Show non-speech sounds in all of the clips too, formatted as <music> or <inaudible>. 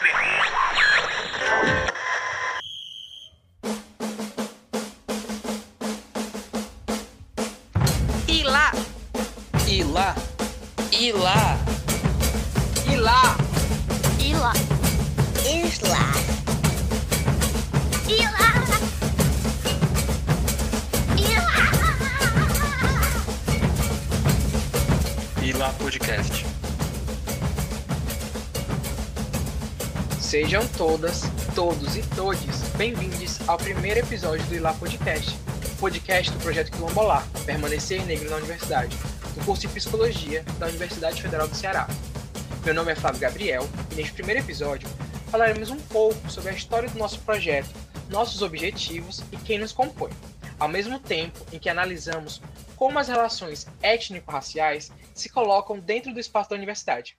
E lá, E lá, e lá, e lá, Isla. Isla. Isla. Isla. e lá podcast. Sejam todas, todos e todes bem-vindos ao primeiro episódio do Ilá Podcast, podcast do projeto Quilombolar, Permanecer Negro na Universidade, do curso de Psicologia da Universidade Federal do Ceará. Meu nome é Flávio Gabriel e neste primeiro episódio falaremos um pouco sobre a história do nosso projeto, nossos objetivos e quem nos compõe, ao mesmo tempo em que analisamos como as relações étnico-raciais se colocam dentro do espaço da universidade.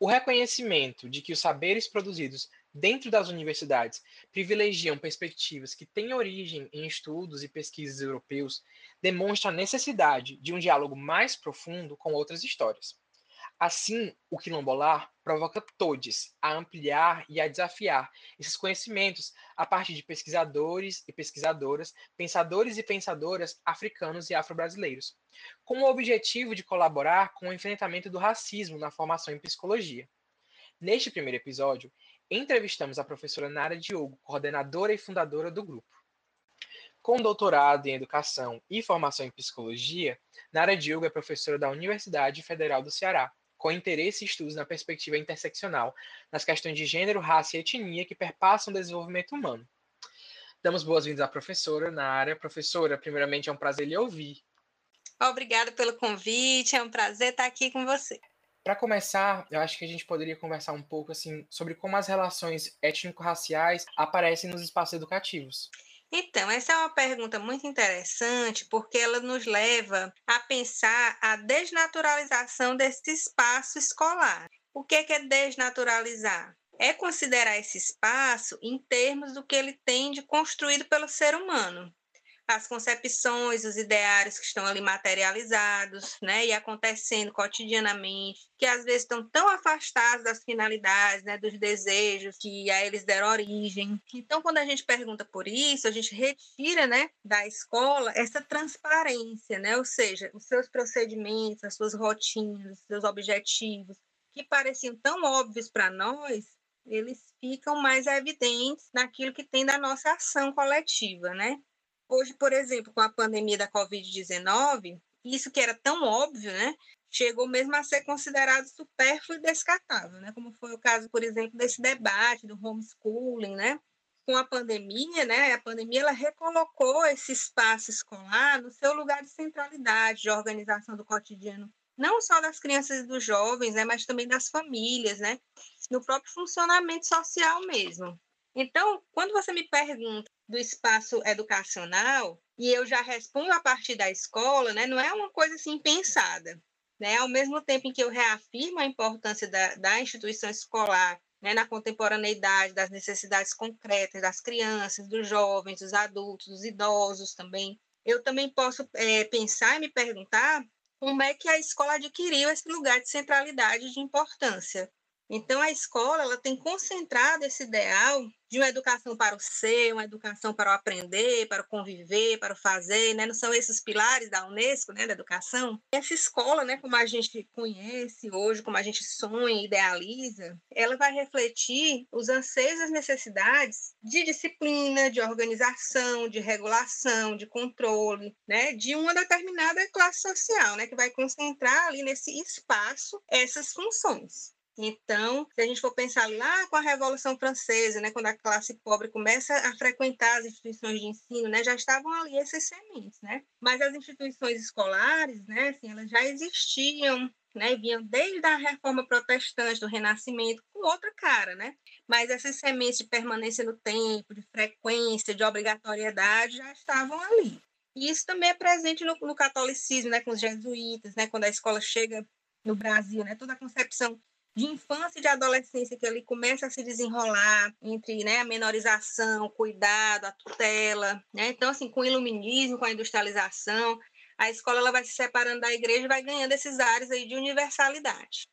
O reconhecimento de que os saberes produzidos dentro das universidades privilegiam perspectivas que têm origem em estudos e pesquisas europeus demonstra a necessidade de um diálogo mais profundo com outras histórias. Assim, o quilombolar provoca todos a ampliar e a desafiar esses conhecimentos a partir de pesquisadores e pesquisadoras, pensadores e pensadoras africanos e afro-brasileiros, com o objetivo de colaborar com o enfrentamento do racismo na formação em psicologia. Neste primeiro episódio, entrevistamos a professora Nara Diogo, coordenadora e fundadora do grupo. Com doutorado em Educação e formação em Psicologia, Nara Diogo é professora da Universidade Federal do Ceará, com interesse e estudos na perspectiva interseccional, nas questões de gênero, raça e etnia que perpassam o desenvolvimento humano. Damos boas-vindas à professora Nara. Professora, primeiramente é um prazer lhe ouvir. Obrigada pelo convite, é um prazer estar aqui com você. Para começar, eu acho que a gente poderia conversar um pouco assim sobre como as relações étnico-raciais aparecem nos espaços educativos. Então, essa é uma pergunta muito interessante, porque ela nos leva a pensar a desnaturalização desse espaço escolar. O que é desnaturalizar? É considerar esse espaço em termos do que ele tem de construído pelo ser humano. As concepções, os ideários que estão ali materializados, né, e acontecendo cotidianamente, que às vezes estão tão afastados das finalidades, né, dos desejos que a eles deram origem. Então, quando a gente pergunta por isso, a gente retira, né, da escola essa transparência, né, ou seja, os seus procedimentos, as suas rotinas, os seus objetivos, que pareciam tão óbvios para nós, eles ficam mais evidentes naquilo que tem da nossa ação coletiva, né? Hoje, por exemplo, com a pandemia da Covid-19, isso que era tão óbvio, né, chegou mesmo a ser considerado supérfluo e descartável, né, como foi o caso, por exemplo, desse debate do homeschooling, né, com a pandemia, né, a pandemia ela recolocou esse espaço escolar no seu lugar de centralidade, de organização do cotidiano, não só das crianças e dos jovens, né, mas também das famílias, né, no próprio funcionamento social mesmo. Então, quando você me pergunta do espaço educacional, e eu já respondo a partir da escola, né, não é uma coisa assim pensada. Né? Ao mesmo tempo em que eu reafirmo a importância da, da instituição escolar né, na contemporaneidade das necessidades concretas das crianças, dos jovens, dos adultos, dos idosos também, eu também posso é, pensar e me perguntar como é que a escola adquiriu esse lugar de centralidade e de importância. Então, a escola ela tem concentrado esse ideal de uma educação para o ser, uma educação para o aprender, para o conviver, para o fazer, né? Não são esses pilares da Unesco, né, da educação? Essa escola, né, como a gente conhece hoje, como a gente sonha idealiza, ela vai refletir os anseios as necessidades de disciplina, de organização, de regulação, de controle, né, de uma determinada classe social, né, que vai concentrar ali nesse espaço essas funções. Então, se a gente for pensar lá com a Revolução Francesa, né, quando a classe pobre começa a frequentar as instituições de ensino, né, já estavam ali esses sementes, né? Mas as instituições escolares, né, assim, elas já existiam, né, vinham desde a reforma protestante, do Renascimento, com outra cara, né? Mas essas sementes de permanência no tempo, de frequência, de obrigatoriedade, já estavam ali. E isso também é presente no, no catolicismo, né, com os jesuítas, né, quando a escola chega no Brasil, né, toda a concepção de infância e de adolescência que ali começa a se desenrolar entre né, a menorização, o cuidado, a tutela, né? Então, assim, com o iluminismo, com a industrialização, a escola ela vai se separando da igreja e vai ganhando esses ares aí de universalidade.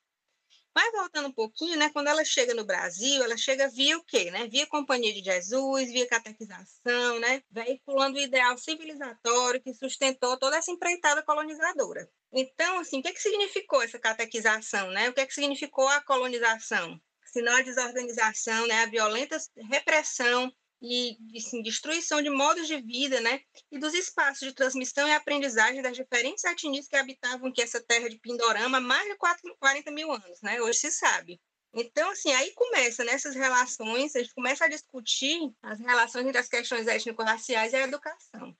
Mas voltando um pouquinho, né? Quando ela chega no Brasil, ela chega via o quê, né? Via Companhia de Jesus, via catequização, né? Veiculando o ideal civilizatório que sustentou toda essa empreitada colonizadora. Então, assim, o que, é que significou essa catequização, né? O que, é que significou a colonização? Senão a desorganização, né? A violenta repressão e assim, destruição de modos de vida, né? E dos espaços de transmissão e aprendizagem das diferentes etnias que habitavam aqui essa terra de Pindorama há mais de 40 mil anos, né? Hoje se sabe. Então, assim, aí começa nessas relações, a gente começa a discutir as relações entre as questões étnico-raciais e a educação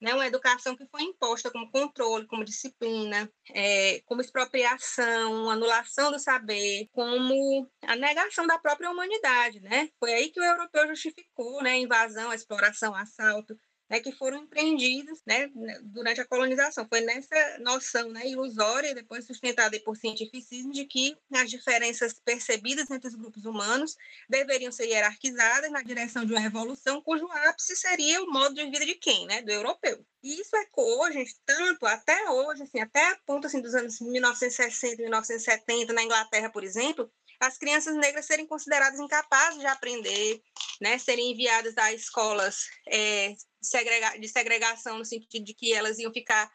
né, uma educação que foi imposta como controle, como disciplina, é, como expropriação, anulação do saber, como a negação da própria humanidade, né? Foi aí que o europeu justificou, né, a invasão, a exploração, o assalto, né, que foram empreendidos né, durante a colonização. Foi nessa noção né, ilusória, depois sustentada por cientificismo, de que as diferenças percebidas entre os grupos humanos deveriam ser hierarquizadas na direção de uma evolução cujo ápice seria o modo de vida de quem? Né, do europeu. E isso ecoou, gente, tanto até hoje, assim, até a ponto assim, dos anos 1960, 1970, na Inglaterra, por exemplo, as crianças negras serem consideradas incapazes de aprender, né, serem enviadas a escolas é, de segregação, no sentido de que elas iam ficar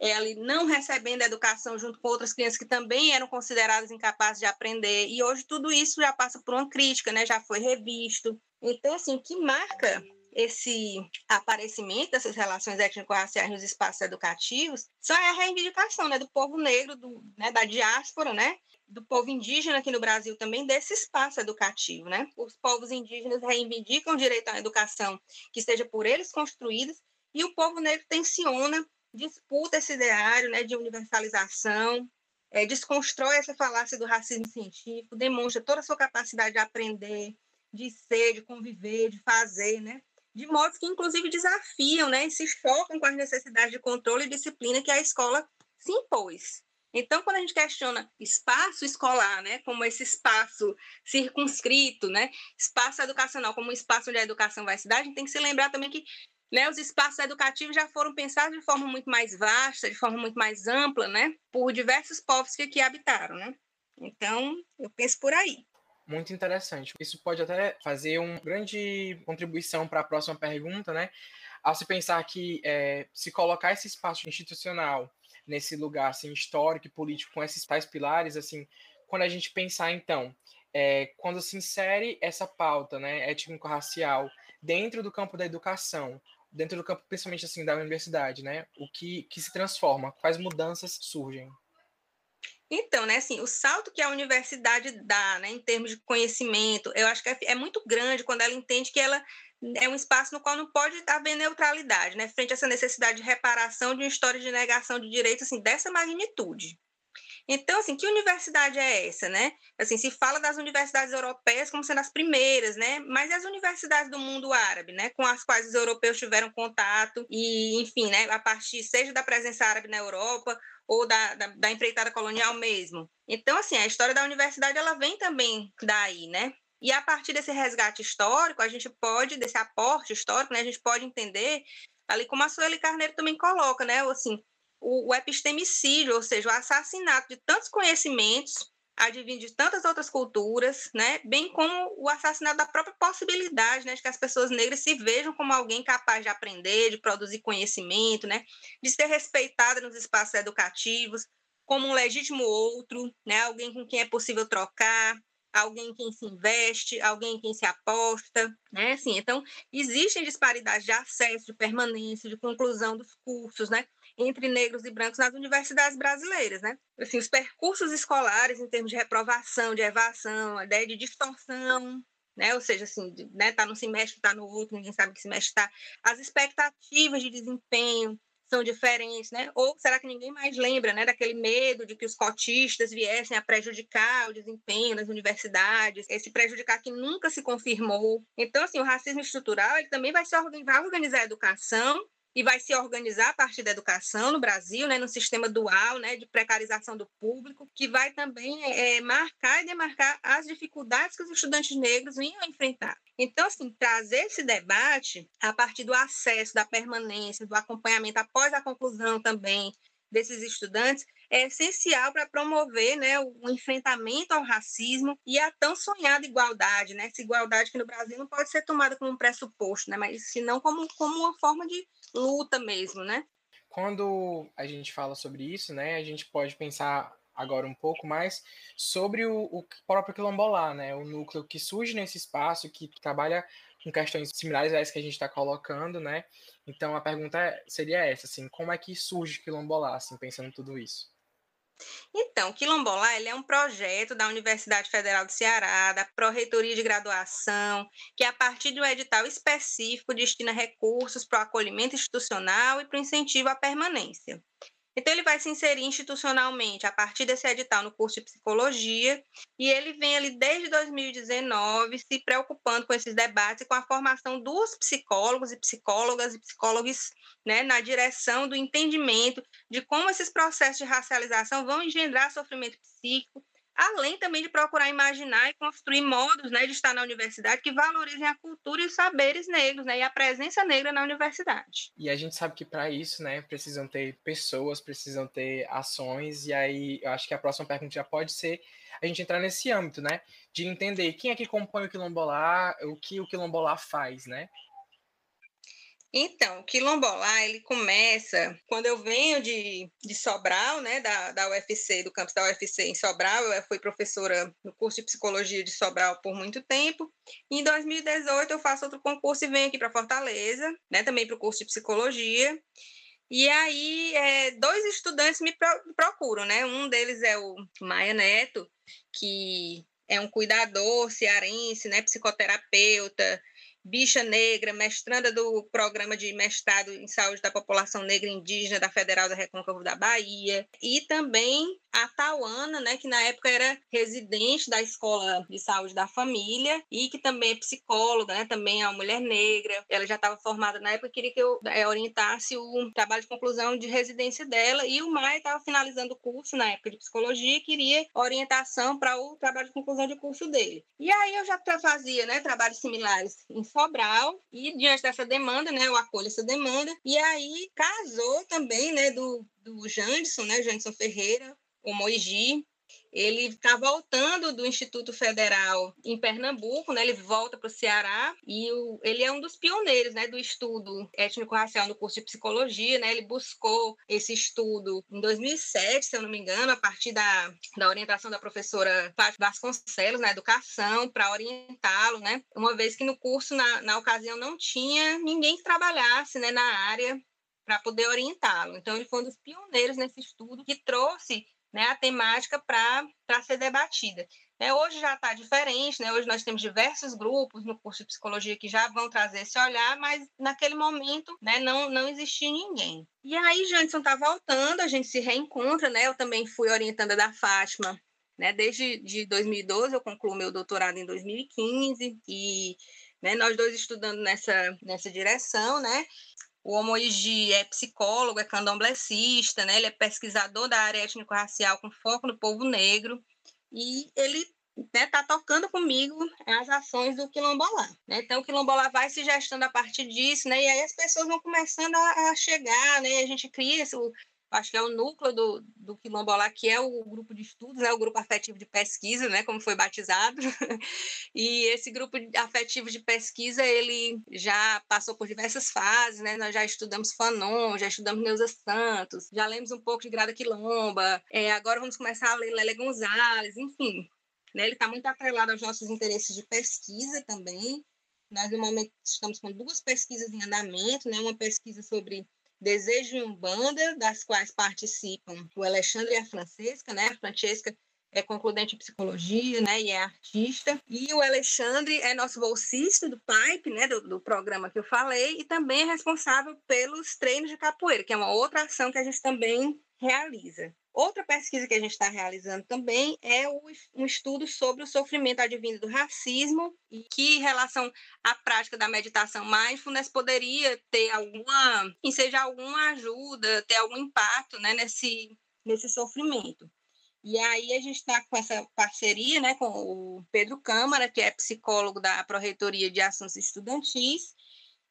é, ali não recebendo educação junto com outras crianças que também eram consideradas incapazes de aprender. E hoje tudo isso já passa por uma crítica, né, já foi revisto. Então, assim, que marca esse aparecimento dessas relações étnico-raciais nos espaços educativos só é a reivindicação né, do povo negro, do, né, da diáspora, né, do povo indígena aqui no Brasil também, desse espaço educativo. Né? Os povos indígenas reivindicam o direito à educação que seja por eles construída, e o povo negro tensiona, disputa esse ideário né, de universalização, é, desconstrói essa falácia do racismo científico, demonstra toda a sua capacidade de aprender, de ser, de conviver, de fazer, né? De modos que, inclusive, desafiam né? e se chocam com as necessidades de controle e disciplina que a escola se impôs. Então, quando a gente questiona espaço escolar, né, como esse espaço circunscrito, né, espaço educacional como um espaço onde a educação vai se dar, a gente tem que se lembrar também que né, os espaços educativos já foram pensados de forma muito mais vasta, de forma muito mais ampla, né, por diversos povos que aqui habitaram, né. Então, eu penso por aí. Muito interessante. Isso pode até fazer uma grande contribuição para a próxima pergunta, né? Ao se pensar que é, se colocar esse espaço institucional nesse lugar assim histórico e político com esses tais pilares assim quando a gente pensar então é, quando se insere essa pauta né étnico-racial dentro do campo da educação dentro do campo principalmente assim da universidade né o que que se transforma quais mudanças surgem então, né, assim, o salto que a universidade dá, né, em termos de conhecimento, eu acho que é, é muito grande quando ela entende que ela é um espaço no qual não pode haver neutralidade, né? Frente a essa necessidade de reparação de uma história de negação de direitos assim, dessa magnitude. Então, assim, que universidade é essa, né? Assim, se fala das universidades europeias como sendo as primeiras, né? Mas e as universidades do mundo árabe, né? Com as quais os europeus tiveram contato e, enfim, né? A partir, seja da presença árabe na Europa ou da, da, da empreitada colonial mesmo. Então, assim, a história da universidade, ela vem também daí, né? E a partir desse resgate histórico, a gente pode, desse aporte histórico, né, a gente pode entender, ali como a Sueli Carneiro também coloca, né, assim, o, o epistemicídio, ou seja, o assassinato de tantos conhecimentos advindos de tantas outras culturas, né, bem como o assassinato da própria possibilidade, né, de que as pessoas negras se vejam como alguém capaz de aprender, de produzir conhecimento, né, de ser respeitada nos espaços educativos, como um legítimo outro, né, alguém com quem é possível trocar, alguém em quem se investe, alguém em quem se aposta, né? Assim, então, existem disparidades de acesso, de permanência, de conclusão dos cursos, né? Entre negros e brancos nas universidades brasileiras, né? Assim, os percursos escolares em termos de reprovação, de evasão, a ideia de distorção, né? Ou seja, assim, né? Tá num semestre, tá no outro, ninguém sabe que semestre está. As expectativas de desempenho, são diferentes, né? Ou será que ninguém mais lembra, né, daquele medo de que os cotistas viessem a prejudicar o desempenho das universidades, esse prejudicar que nunca se confirmou. Então, assim, o racismo estrutural ele também vai, se vai organizar a educação e vai se organizar a partir da educação no Brasil, né, no sistema dual, né, de precarização do público, que vai também é, marcar e demarcar as dificuldades que os estudantes negros vinham enfrentar. Então, assim, trazer esse debate a partir do acesso, da permanência, do acompanhamento após a conclusão também desses estudantes, é essencial para promover né, o enfrentamento ao racismo e a tão sonhada igualdade, né? Essa igualdade que no Brasil não pode ser tomada como um pressuposto, né? Mas senão como, como uma forma de luta mesmo, né? Quando a gente fala sobre isso, né, a gente pode pensar agora um pouco mais sobre o, o próprio quilombolar, né, o núcleo que surge nesse espaço, que trabalha com questões similares a que a gente está colocando, né? Então a pergunta seria essa, assim, como é que surge quilombolar, assim, pensando tudo isso? Então, Quilombolar ele é um projeto da Universidade Federal do Ceará, da Pró-Reitoria de Graduação, que a partir de um edital específico destina recursos para o acolhimento institucional e para o incentivo à permanência. Então, ele vai se inserir institucionalmente a partir desse edital no curso de psicologia, e ele vem ali desde 2019 se preocupando com esses debates e com a formação dos psicólogos e psicólogas e psicólogos né, na direção do entendimento de como esses processos de racialização vão engendrar sofrimento psíquico além também de procurar imaginar e construir modos né, de estar na universidade que valorizem a cultura e os saberes negros né, e a presença negra na universidade. E a gente sabe que para isso né, precisam ter pessoas, precisam ter ações, e aí eu acho que a próxima pergunta já pode ser a gente entrar nesse âmbito, né? De entender quem é que compõe o quilombolar, o que o quilombolar faz, né? Então, o quilombolar, ele começa, quando eu venho de, de Sobral, né, da, da UFC, do campus da UFC em Sobral, eu fui professora no curso de psicologia de Sobral por muito tempo, em 2018 eu faço outro concurso e venho aqui para Fortaleza, né, também para o curso de psicologia, e aí, é, dois estudantes me procuram, né? Um deles é o Maia Neto, que é um cuidador cearense, né? Psicoterapeuta, bicha negra, mestranda do programa de mestrado em saúde da população negra indígena da Federal da Recôncavo da Bahia, e também a Tauana, né, que na época era residente da Escola de Saúde da Família e que também é psicóloga, né, também é uma mulher negra. Ela já estava formada na época, queria que eu é, orientasse o trabalho de conclusão de residência dela e o Maia estava finalizando o curso na época de psicologia e queria orientação para o trabalho de conclusão de curso dele. E aí eu já fazia, né, trabalhos similares em Sobral e diante dessa demanda, né, eu acolho essa demanda. E aí casou também, né, do do Janderson, né, Janderson Ferreira, o Moigi, ele está voltando do Instituto Federal em Pernambuco, né? Ele volta para o Ceará e o, ele é um dos pioneiros, né, do estudo étnico-racial no curso de psicologia, né? Ele buscou esse estudo em 2007, se eu não me engano, a partir da, da orientação da professora Fátima Vasconcelos na educação para orientá-lo, né? Uma vez que no curso na, na ocasião não tinha ninguém que trabalhasse, né, na área para poder orientá-lo. Então ele foi um dos pioneiros nesse estudo que trouxe né, a temática para ser debatida. É, hoje já está diferente, né? hoje nós temos diversos grupos no curso de psicologia que já vão trazer esse olhar, mas naquele momento né, não, não existia ninguém. E aí, Janson está voltando, a gente se reencontra, né? Eu também fui orientanda da Fátima né? Desde de 2012, eu concluo meu doutorado em 2015, e né, nós dois estudando nessa, nessa direção, né? O Omoiji é psicólogo, é candomblessista, né? Ele é pesquisador da área étnico-racial com foco no povo negro e ele está né, tá tocando comigo as ações do quilombolá. Né? Então, o quilombolá vai se gestando a partir disso, né? e aí as pessoas vão começando a, a chegar, né? a gente cria esse, acho que é o núcleo do, do Quilombola, que é o grupo de estudos, né, o grupo afetivo de pesquisa, né, como foi batizado. <laughs> e esse grupo afetivo de pesquisa, ele já passou por diversas fases, né? Nós já estudamos Fanon, já estudamos Neuza Santos, já lemos um pouco de Grada Quilomba, é, agora vamos começar a ler Lélia Gonzalez, enfim. Né, ele está muito atrelado aos nossos interesses de pesquisa também. Nós, no momento, estamos com duas pesquisas em andamento, né? Uma pesquisa sobre Desejo em Umbanda, das quais participam o Alexandre e a Francesca, né? A Francesca é concludente em psicologia, né, e é artista. E o Alexandre é nosso bolsista do PIPE, né, do, do, programa que eu falei, e também é responsável pelos treinos de capoeira, que é uma outra ação que a gente também realiza. Outra pesquisa que a gente está realizando também é um estudo sobre o sofrimento advindo do racismo e que, em relação à prática da meditação mindfulness, poderia ter alguma, seja alguma ajuda, ter algum impacto né, nesse, nesse sofrimento. E aí a gente está com essa parceria né, com o Pedro Câmara, que é psicólogo da Proreitoria de Assuntos Estudantis,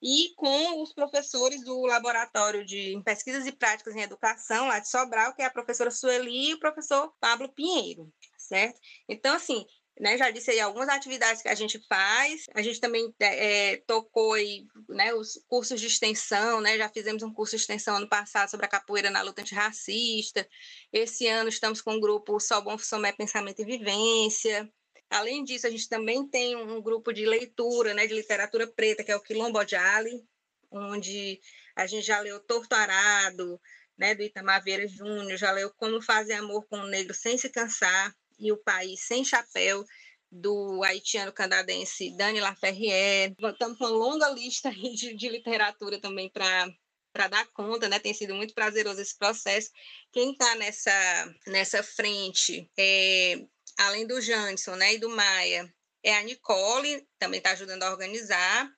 e com os professores do Laboratório de Pesquisas e Práticas em Educação, lá de Sobral, que é a professora Sueli e o professor Pablo Pinheiro, certo? Então, assim, né, já disse aí algumas atividades que a gente faz. A gente também é, tocou aí, né, os cursos de extensão, né, já fizemos um curso de extensão ano passado sobre a capoeira na luta antirracista. Esse ano estamos com o grupo Só Bom Somé Pensamento e Vivência. Além disso, a gente também tem um grupo de leitura, né, de literatura preta, que é o Quilombo de Ali, onde a gente já leu Torto Arado, né, do Itamar Vieira Júnior, já leu Como Fazer Amor com o Negro Sem Se Cansar, e o País Sem Chapéu, do haitiano canadense Dani Laferrière. Estamos com uma longa lista de, de literatura também para para dar conta, né? Tem sido muito prazeroso esse processo. Quem está nessa, nessa frente é além do Janson né, e do Maia, é a Nicole, também está ajudando a organizar.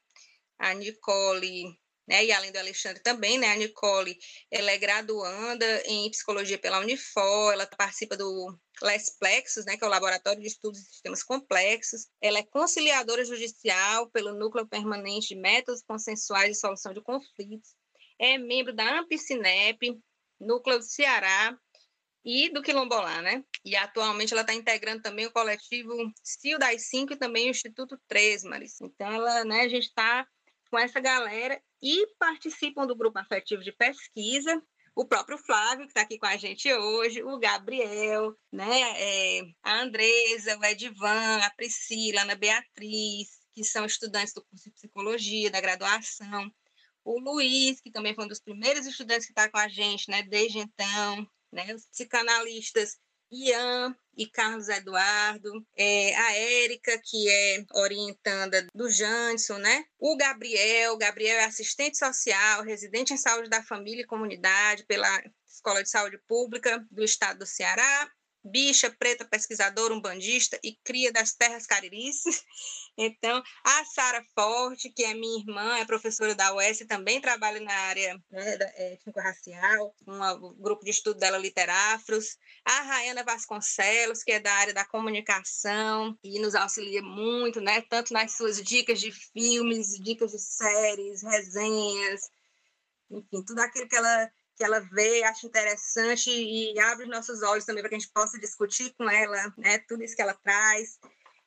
A Nicole, né, e além do Alexandre também, né, a Nicole, ela é graduanda em psicologia pela Unifor, ela participa do Lesplexos, né, que é o Laboratório de Estudos de Sistemas Complexos. Ela é conciliadora judicial pelo Núcleo Permanente de Métodos Consensuais de Solução de Conflitos. É membro da Ampicinep, Núcleo do Ceará, e do Quilombolá, né? E atualmente ela está integrando também o coletivo CIO das Cinco e também o Instituto Tresmares. Então, ela, né, a gente está com essa galera e participam do grupo afetivo de pesquisa. O próprio Flávio, que está aqui com a gente hoje, o Gabriel, né, é, a Andresa, o Edivan, a Priscila, a Ana Beatriz, que são estudantes do curso de psicologia, da graduação. O Luiz, que também foi um dos primeiros estudantes que está com a gente, né, desde então, né? Os psicanalistas Ian e Carlos Eduardo, é, a Érica, que é orientanda do Janson, né? O Gabriel, Gabriel é assistente social, residente em saúde da família e comunidade pela Escola de Saúde Pública do Estado do Ceará, bicha, preta, pesquisadora, umbandista e cria das terras cariris. <laughs> Então, a Sara Forte, que é minha irmã, é professora da UES, também trabalha na área né, étnico-racial, um grupo de estudo dela, Literafros. A Rayana Vasconcelos, que é da área da comunicação e nos auxilia muito, né, tanto nas suas dicas de filmes, dicas de séries, resenhas, enfim, tudo aquilo que ela que ela vê, acha interessante e abre os nossos olhos também para que a gente possa discutir com ela, né, tudo isso que ela traz.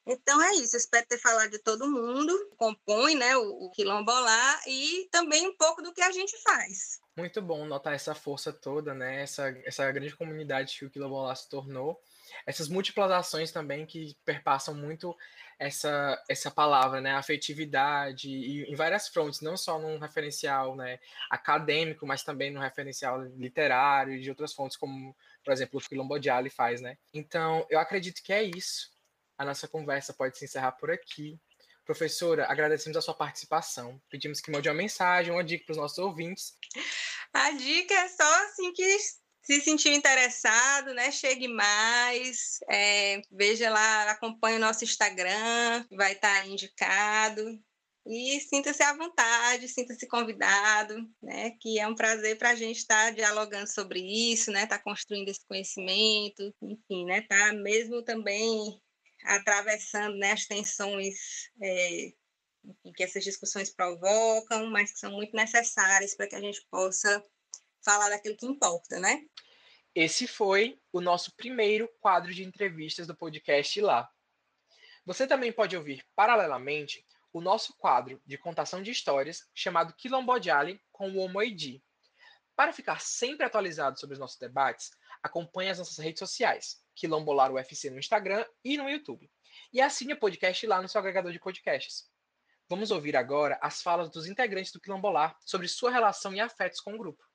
Então é isso, espero ter falado de todo mundo, compõe né, o, o Quilombolá e também um pouco do que a gente faz. Muito bom notar essa força toda, né? Essa, essa grande comunidade que o Quilombolá se tornou. Essas múltiplas ações também que perpassam muito essa, essa palavra, né? Afetividade, e em várias frontes, não só num referencial né, acadêmico, mas também no referencial literário e de outras fontes, como, por exemplo, o Quilombo Diali faz, né? Então, eu acredito que é isso. A nossa conversa pode se encerrar por aqui. Professora, agradecemos a sua participação. Pedimos que mande uma mensagem, uma dica para os nossos ouvintes. A dica é só assim que se sentiu interessado, né? Chegue mais, é, veja lá, acompanhe o nosso Instagram, vai estar tá indicado. E sinta-se à vontade, sinta-se convidado, né? Que é um prazer para a gente estar tá dialogando sobre isso, né? Estar tá construindo esse conhecimento, enfim, né? Tá mesmo também atravessando né, as tensões é, que essas discussões provocam, mas que são muito necessárias para que a gente possa falar daquilo que importa, né? Esse foi o nosso primeiro quadro de entrevistas do podcast lá. Você também pode ouvir paralelamente o nosso quadro de contação de histórias chamado Quilombodiale com o Homoidi. Para ficar sempre atualizado sobre os nossos debates, acompanhe as nossas redes sociais. Quilombolar UFC no Instagram e no YouTube. E assine o podcast lá no seu agregador de podcasts. Vamos ouvir agora as falas dos integrantes do Quilombolar sobre sua relação e afetos com o grupo.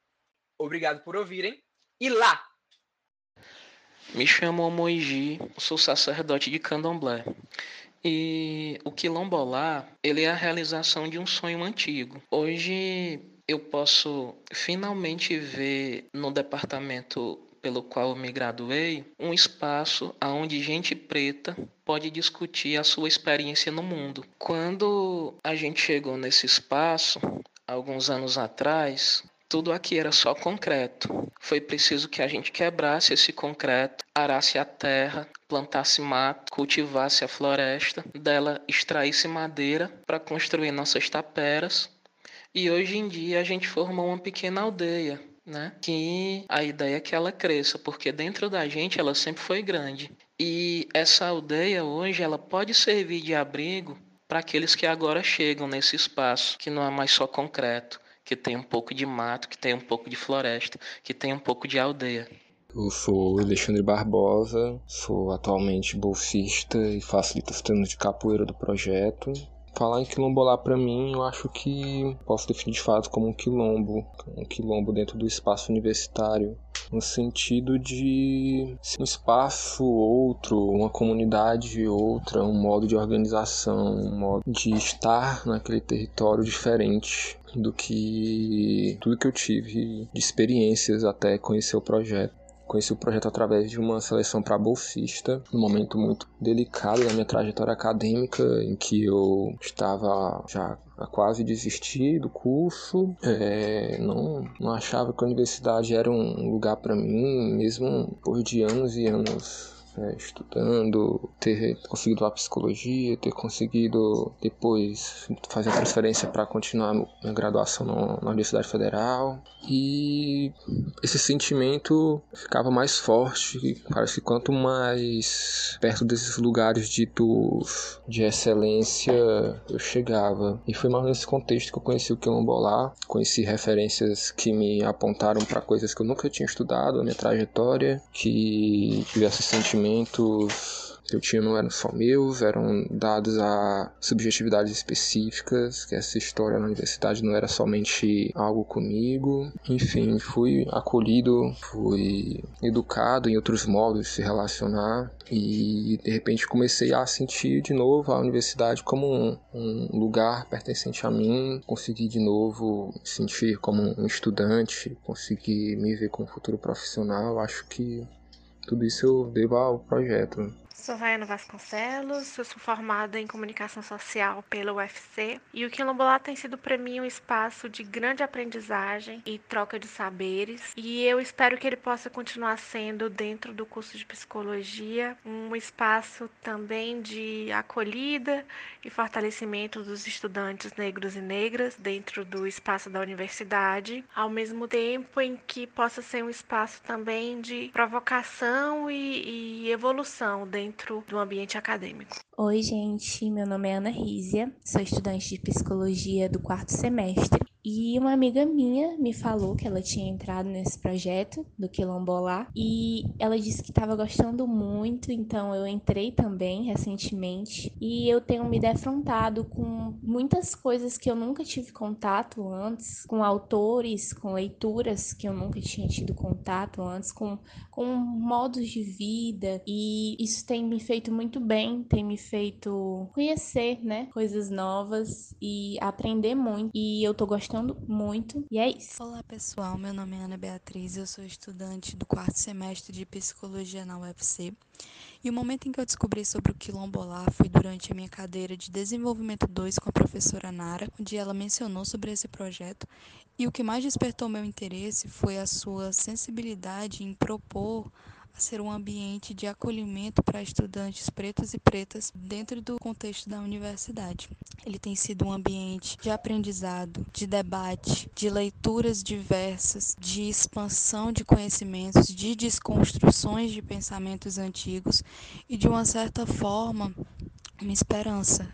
Obrigado por ouvirem e lá! Me chamo Moiji, sou sacerdote de candomblé. E o quilombolar, ele é a realização de um sonho antigo. Hoje eu posso finalmente ver no departamento pelo qual eu me graduei, um espaço onde gente preta pode discutir a sua experiência no mundo. Quando a gente chegou nesse espaço, alguns anos atrás, tudo aqui era só concreto. Foi preciso que a gente quebrasse esse concreto, arasse a terra, plantasse mato, cultivasse a floresta, dela extraísse madeira para construir nossas taperas E hoje em dia a gente formou uma pequena aldeia, né? Que a ideia é que ela cresça, porque dentro da gente ela sempre foi grande. E essa aldeia hoje ela pode servir de abrigo para aqueles que agora chegam nesse espaço, que não é mais só concreto, que tem um pouco de mato, que tem um pouco de floresta, que tem um pouco de aldeia. Eu sou Alexandre Barbosa, sou atualmente bolsista e os treinos de capoeira do projeto. Falar em quilombolar para mim, eu acho que posso definir de fato como um quilombo, um quilombo dentro do espaço universitário, no sentido de um espaço outro, uma comunidade outra, um modo de organização, um modo de estar naquele território diferente do que tudo que eu tive de experiências até conhecer o projeto. Conheci o projeto através de uma seleção para bolsista, num momento muito delicado da minha trajetória acadêmica, em que eu estava já a quase desistir do curso, é, não, não achava que a universidade era um lugar para mim, mesmo por de anos e anos é, estudando, ter conseguido a psicologia, ter conseguido depois fazer a transferência para continuar minha graduação na Universidade Federal. E esse sentimento ficava mais forte, parece que quanto mais perto desses lugares ditos de excelência eu chegava. E foi mais nesse contexto que eu conheci o Quilombolá, conheci referências que me apontaram para coisas que eu nunca tinha estudado, a minha trajetória, que tivesse sentimento conhecimentos que eu tinha não eram só meus, eram dados a subjetividades específicas, que essa história na universidade não era somente algo comigo. Enfim, fui acolhido, fui educado em outros modos de se relacionar e de repente comecei a sentir de novo a universidade como um, um lugar pertencente a mim, consegui de novo sentir como um estudante, consegui me ver como futuro profissional. Acho que tudo isso eu devo ao projeto. Sou Vaiana Vasconcelos, eu sou formada em comunicação social pela UFC e o Quilombolá tem sido para mim um espaço de grande aprendizagem e troca de saberes e eu espero que ele possa continuar sendo dentro do curso de psicologia um espaço também de acolhida e fortalecimento dos estudantes negros e negras dentro do espaço da universidade, ao mesmo tempo em que possa ser um espaço também de provocação e, e evolução dentro dentro do ambiente acadêmico. Oi, gente, meu nome é Ana Rízia, sou estudante de psicologia do quarto semestre e uma amiga minha me falou que ela tinha entrado nesse projeto do Quilombolá e ela disse que estava gostando muito, então eu entrei também recentemente. E eu tenho me defrontado com muitas coisas que eu nunca tive contato antes, com autores, com leituras que eu nunca tinha tido contato antes, com, com modos de vida. E isso tem me feito muito bem, tem me feito conhecer, né, coisas novas e aprender muito. E eu tô gostando gostando muito. E é isso. Olá, pessoal. Meu nome é Ana Beatriz. Eu sou estudante do quarto semestre de psicologia na UFC. E o momento em que eu descobri sobre o quilombolar foi durante a minha cadeira de desenvolvimento 2 com a professora Nara, onde ela mencionou sobre esse projeto. E o que mais despertou meu interesse foi a sua sensibilidade em propor a ser um ambiente de acolhimento para estudantes pretos e pretas dentro do contexto da universidade. Ele tem sido um ambiente de aprendizado, de debate, de leituras diversas, de expansão de conhecimentos, de desconstruções de pensamentos antigos e, de uma certa forma, uma esperança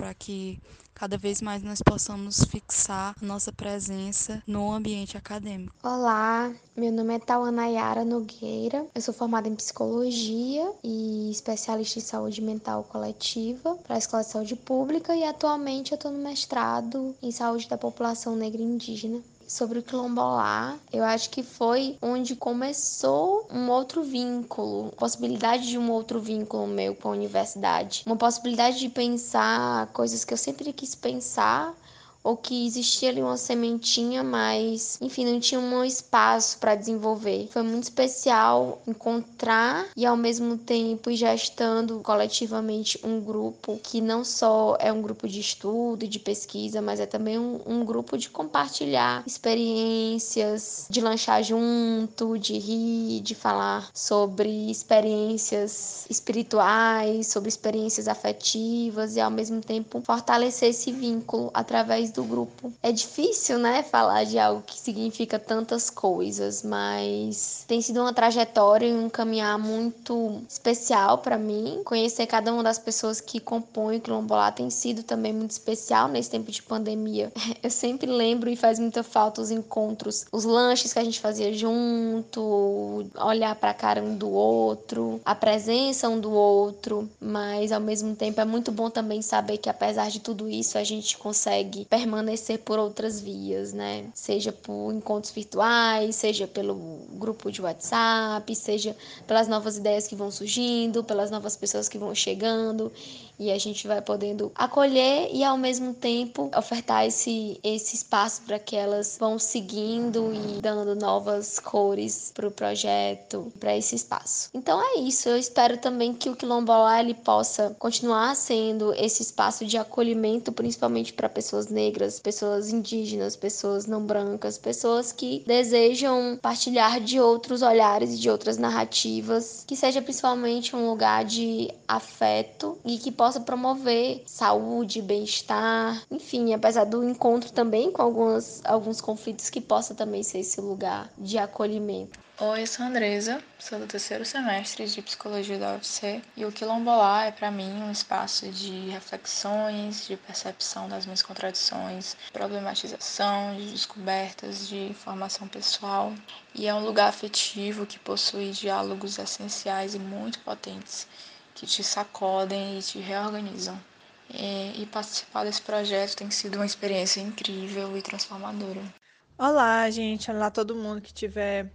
para que cada vez mais nós possamos fixar nossa presença no ambiente acadêmico. Olá, meu nome é Tauana Yara Nogueira, eu sou formada em psicologia e especialista em saúde mental coletiva para a Escola de Saúde Pública e atualmente eu estou no mestrado em saúde da população negra e indígena sobre o quilombolar, eu acho que foi onde começou um outro vínculo, possibilidade de um outro vínculo meu com a universidade, uma possibilidade de pensar coisas que eu sempre quis pensar ou que existia ali uma sementinha, mas enfim, não tinha um espaço para desenvolver. Foi muito especial encontrar e ao mesmo tempo ir gestando coletivamente um grupo que não só é um grupo de estudo e de pesquisa, mas é também um, um grupo de compartilhar experiências, de lanchar junto, de rir, de falar sobre experiências espirituais, sobre experiências afetivas e ao mesmo tempo fortalecer esse vínculo através do grupo. É difícil, né, falar de algo que significa tantas coisas, mas tem sido uma trajetória e um caminhar muito especial para mim. Conhecer cada uma das pessoas que compõem o Quilombolá tem sido também muito especial nesse tempo de pandemia. <laughs> Eu sempre lembro e faz muita falta os encontros, os lanches que a gente fazia junto, olhar para a cara um do outro, a presença um do outro, mas ao mesmo tempo é muito bom também saber que apesar de tudo isso a gente consegue permanecer por outras vias, né? Seja por encontros virtuais, seja pelo grupo de WhatsApp, seja pelas novas ideias que vão surgindo, pelas novas pessoas que vão chegando e a gente vai podendo acolher e ao mesmo tempo ofertar esse, esse espaço para que elas vão seguindo e dando novas cores para o projeto, para esse espaço. Então é isso, eu espero também que o Quilombola ele possa continuar sendo esse espaço de acolhimento, principalmente para pessoas negras, pessoas indígenas, pessoas não brancas, pessoas que desejam partilhar de outros olhares e de outras narrativas, que seja principalmente um lugar de afeto e que possa possa promover saúde, bem-estar, enfim, apesar do encontro também com algumas, alguns conflitos, que possa também ser esse lugar de acolhimento. Oi, eu sou a Andresa, sou do terceiro semestre de Psicologia da UFC e o Quilombolá é para mim um espaço de reflexões, de percepção das minhas contradições, problematização, de descobertas, de formação pessoal e é um lugar afetivo que possui diálogos essenciais e muito potentes que te sacodem e te reorganizam. E, e participar desse projeto tem sido uma experiência incrível e transformadora. Olá, gente. Olá todo mundo que estiver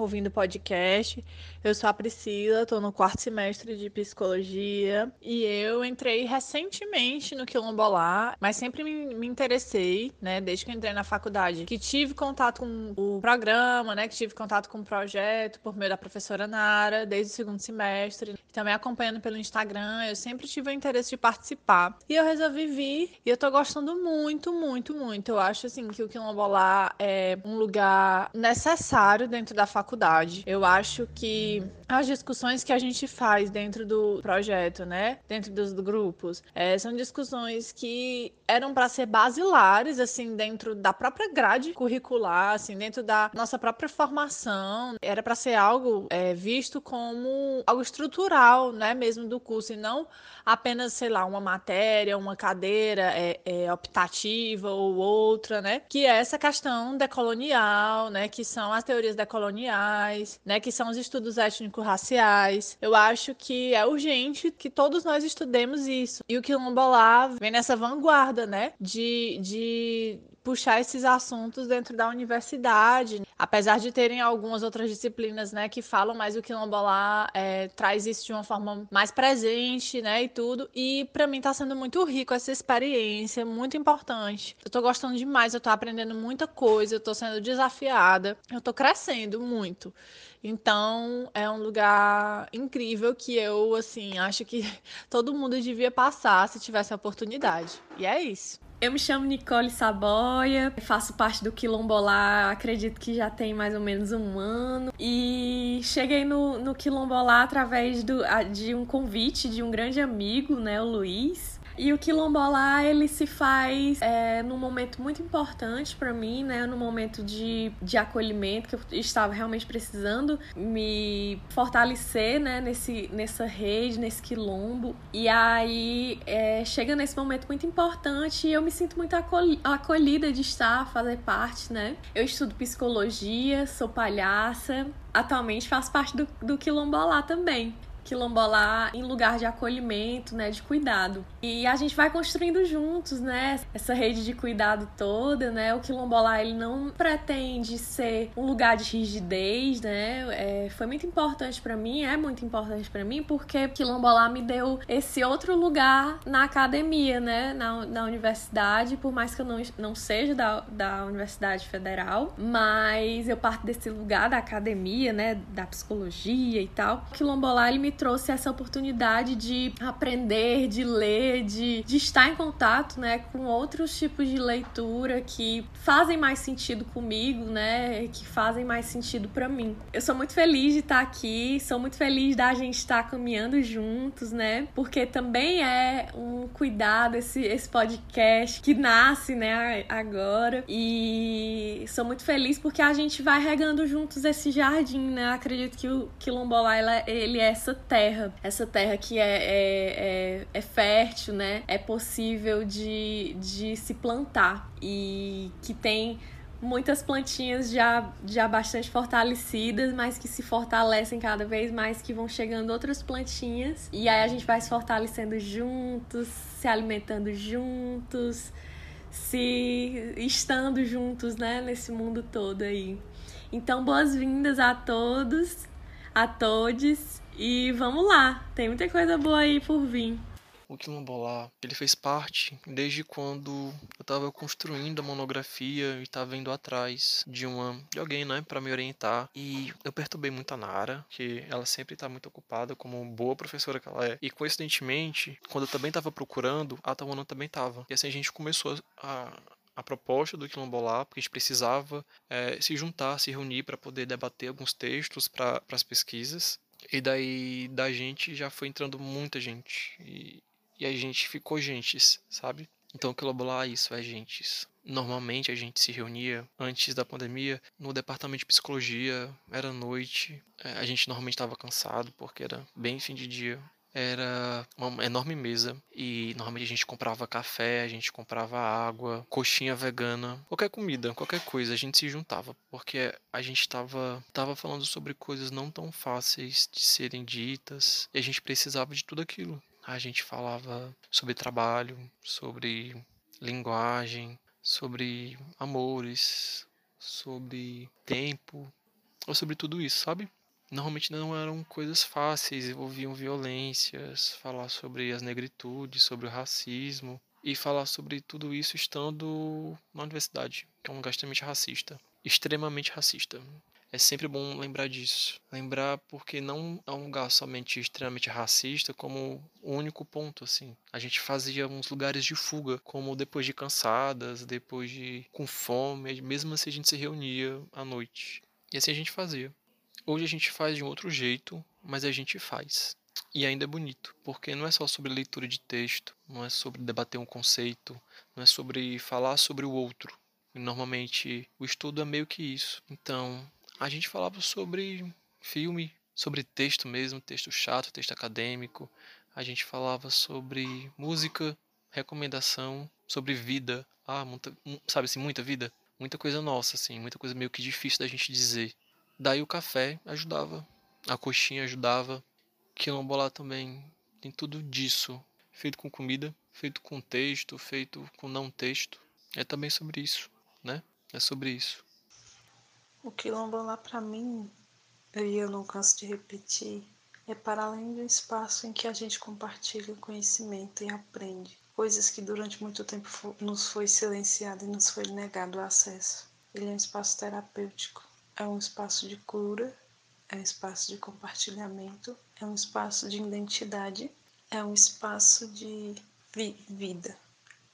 ouvindo o podcast. Eu sou a Priscila, estou no quarto semestre de psicologia e eu entrei recentemente no Quilombolá, mas sempre me, me, interessei, né, desde que entrei na faculdade, que tive contato com o programa, né, que tive contato com o projeto por meio da professora Nara, desde o segundo semestre, também acompanhando pelo Instagram, eu sempre tive o interesse de participar. E eu resolvi vir e eu tô gostando muito, muito, muito. Eu acho assim que o Quilombolá é um lugar necessário dentro da faculdade faculdade. Eu acho que as discussões que a gente faz dentro do projeto, né, dentro dos grupos, é, são discussões que eram para ser basilares, assim, dentro da própria grade curricular, assim, dentro da nossa própria formação. Era para ser algo é, visto como algo estrutural, né, mesmo do curso, e não apenas, sei lá, uma matéria, uma cadeira é, é, optativa ou outra, né, que é essa questão decolonial, né, que são as teorias decoloniais né, que são os estudos étnico-raciais. Eu acho que é urgente que todos nós estudemos isso. E o quilombolá vem nessa vanguarda, né, de, de puxar esses assuntos dentro da universidade, apesar de terem algumas outras disciplinas, né, que falam mais o quilombolá, é, traz isso de uma forma mais presente, né, e tudo. E para mim tá sendo muito rico essa experiência, muito importante. Eu tô gostando demais, eu tô aprendendo muita coisa, eu tô sendo desafiada, eu tô crescendo muito. Então, é um lugar incrível que eu, assim, acho que <laughs> todo mundo devia passar se tivesse a oportunidade. E é isso. Eu me chamo Nicole Saboia, faço parte do Quilombolá, acredito que já tem mais ou menos um ano. E cheguei no, no Quilombolá através do, de um convite de um grande amigo, né, o Luiz. E o quilombola ele se faz é, num momento muito importante para mim, né? Num momento de, de acolhimento, que eu estava realmente precisando me fortalecer, né? Nesse, nessa rede, nesse quilombo. E aí é, chega nesse momento muito importante e eu me sinto muito acolhida de estar, fazer parte, né? Eu estudo psicologia, sou palhaça, atualmente faço parte do, do Quilombolá também quilombolar em lugar de acolhimento, né, de cuidado. E a gente vai construindo juntos, né, essa rede de cuidado toda, né? O quilombolar ele não pretende ser um lugar de rigidez, né? É, foi muito importante para mim, é muito importante para mim, porque quilombolar me deu esse outro lugar na academia, né, na, na universidade, por mais que eu não, não seja da, da Universidade Federal, mas eu parto desse lugar da academia, né, da psicologia e tal. O quilombolar ele me trouxe essa oportunidade de aprender, de ler, de, de estar em contato, né, com outros tipos de leitura que fazem mais sentido comigo, né, que fazem mais sentido para mim. Eu sou muito feliz de estar aqui, sou muito feliz da gente estar caminhando juntos, né, porque também é um cuidado esse, esse podcast que nasce, né, agora. E sou muito feliz porque a gente vai regando juntos esse jardim, né? Acredito que o quilombola ele é essa terra, essa terra que é, é, é, é fértil, né? É possível de, de se plantar e que tem muitas plantinhas já, já bastante fortalecidas, mas que se fortalecem cada vez mais, que vão chegando outras plantinhas. E aí a gente vai se fortalecendo juntos, se alimentando juntos, se estando juntos, né, nesse mundo todo aí. Então, boas-vindas a todos, a todos e vamos lá, tem muita coisa boa aí por vir o quilombola, ele fez parte desde quando eu estava construindo a monografia e estava indo atrás de uma de alguém, né, para me orientar. E eu perturbei muito a Nara, que ela sempre está muito ocupada como boa professora que ela é. E coincidentemente, quando eu também estava procurando, a Tawana também estava. E assim a gente começou a a proposta do Quilombolá, porque a gente precisava é, se juntar, se reunir para poder debater alguns textos para as pesquisas. E daí da gente já foi entrando muita gente. E, e a gente ficou gentes, sabe? Então, quilombola é isso, é gentes. Normalmente a gente se reunia antes da pandemia no departamento de psicologia, era noite, é, a gente normalmente estava cansado porque era bem fim de dia. Era uma enorme mesa e normalmente a gente comprava café, a gente comprava água, coxinha vegana, qualquer comida, qualquer coisa, a gente se juntava porque a gente estava tava falando sobre coisas não tão fáceis de serem ditas e a gente precisava de tudo aquilo a gente falava sobre trabalho, sobre linguagem, sobre amores, sobre tempo, ou sobre tudo isso, sabe? Normalmente não eram coisas fáceis, envolviam violências, falar sobre as negritudes, sobre o racismo e falar sobre tudo isso estando na universidade, que é um lugar extremamente racista, extremamente racista. É sempre bom lembrar disso. Lembrar porque não é um lugar somente extremamente racista como o único ponto, assim. A gente fazia uns lugares de fuga, como depois de cansadas, depois de com fome, mesmo assim a gente se reunia à noite. E assim a gente fazia. Hoje a gente faz de um outro jeito, mas a gente faz. E ainda é bonito, porque não é só sobre leitura de texto, não é sobre debater um conceito, não é sobre falar sobre o outro. Normalmente o estudo é meio que isso. Então, a gente falava sobre filme, sobre texto mesmo, texto chato, texto acadêmico. A gente falava sobre música, recomendação, sobre vida. Ah, muita, sabe assim, muita vida. Muita coisa nossa, assim, muita coisa meio que difícil da gente dizer. Daí o café ajudava, a coxinha ajudava, quilombola também. Tem tudo disso. Feito com comida, feito com texto, feito com não texto. É também sobre isso, né? É sobre isso. O quilombola para mim, e eu não canso de repetir, é para além de um espaço em que a gente compartilha conhecimento e aprende, coisas que durante muito tempo nos foi silenciado e nos foi negado o acesso. Ele é um espaço terapêutico, é um espaço de cura, é um espaço de compartilhamento, é um espaço de identidade, é um espaço de vi vida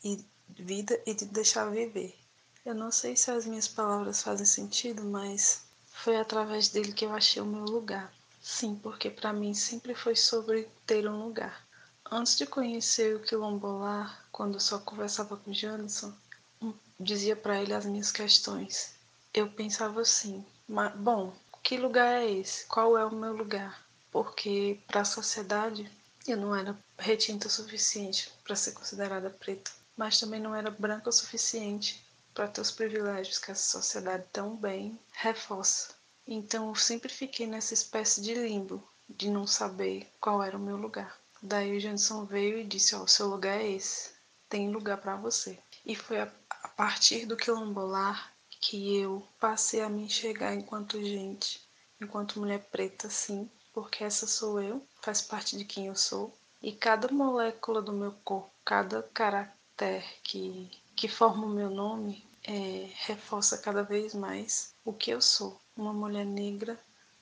e vida e de deixar viver. Eu não sei se as minhas palavras fazem sentido, mas foi através dele que eu achei o meu lugar. Sim, porque para mim sempre foi sobre ter um lugar. Antes de conhecer o quilombolar, quando eu só conversava com Janison, dizia para ele as minhas questões. Eu pensava assim: bom, que lugar é esse? Qual é o meu lugar? Porque para a sociedade eu não era retinta o suficiente para ser considerada preta, mas também não era branca o suficiente para ter os privilégios que essa sociedade tão bem reforça. Então eu sempre fiquei nessa espécie de limbo, de não saber qual era o meu lugar. Daí o Janson veio e disse: Ó, oh, seu lugar é esse, tem lugar para você. E foi a, a partir do quilombolar que eu passei a me enxergar enquanto gente, enquanto mulher preta, sim, porque essa sou eu, faz parte de quem eu sou. E cada molécula do meu corpo, cada caractere que que forma o meu nome é, reforça cada vez mais o que eu sou, uma mulher negra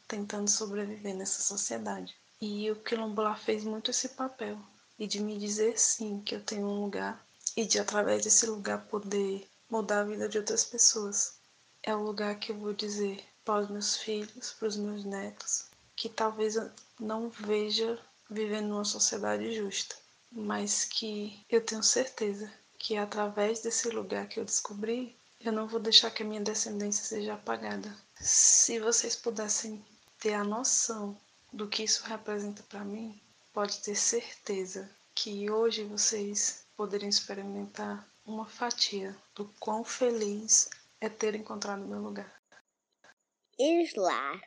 tentando sobreviver nessa sociedade. E o quilombola fez muito esse papel e de me dizer sim que eu tenho um lugar e de através desse lugar poder mudar a vida de outras pessoas. É o lugar que eu vou dizer para os meus filhos, para os meus netos, que talvez eu não veja vivendo numa sociedade justa, mas que eu tenho certeza que através desse lugar que eu descobri, eu não vou deixar que a minha descendência seja apagada. Se vocês pudessem ter a noção do que isso representa para mim, pode ter certeza que hoje vocês poderiam experimentar uma fatia do quão feliz é ter encontrado meu lugar. Islar.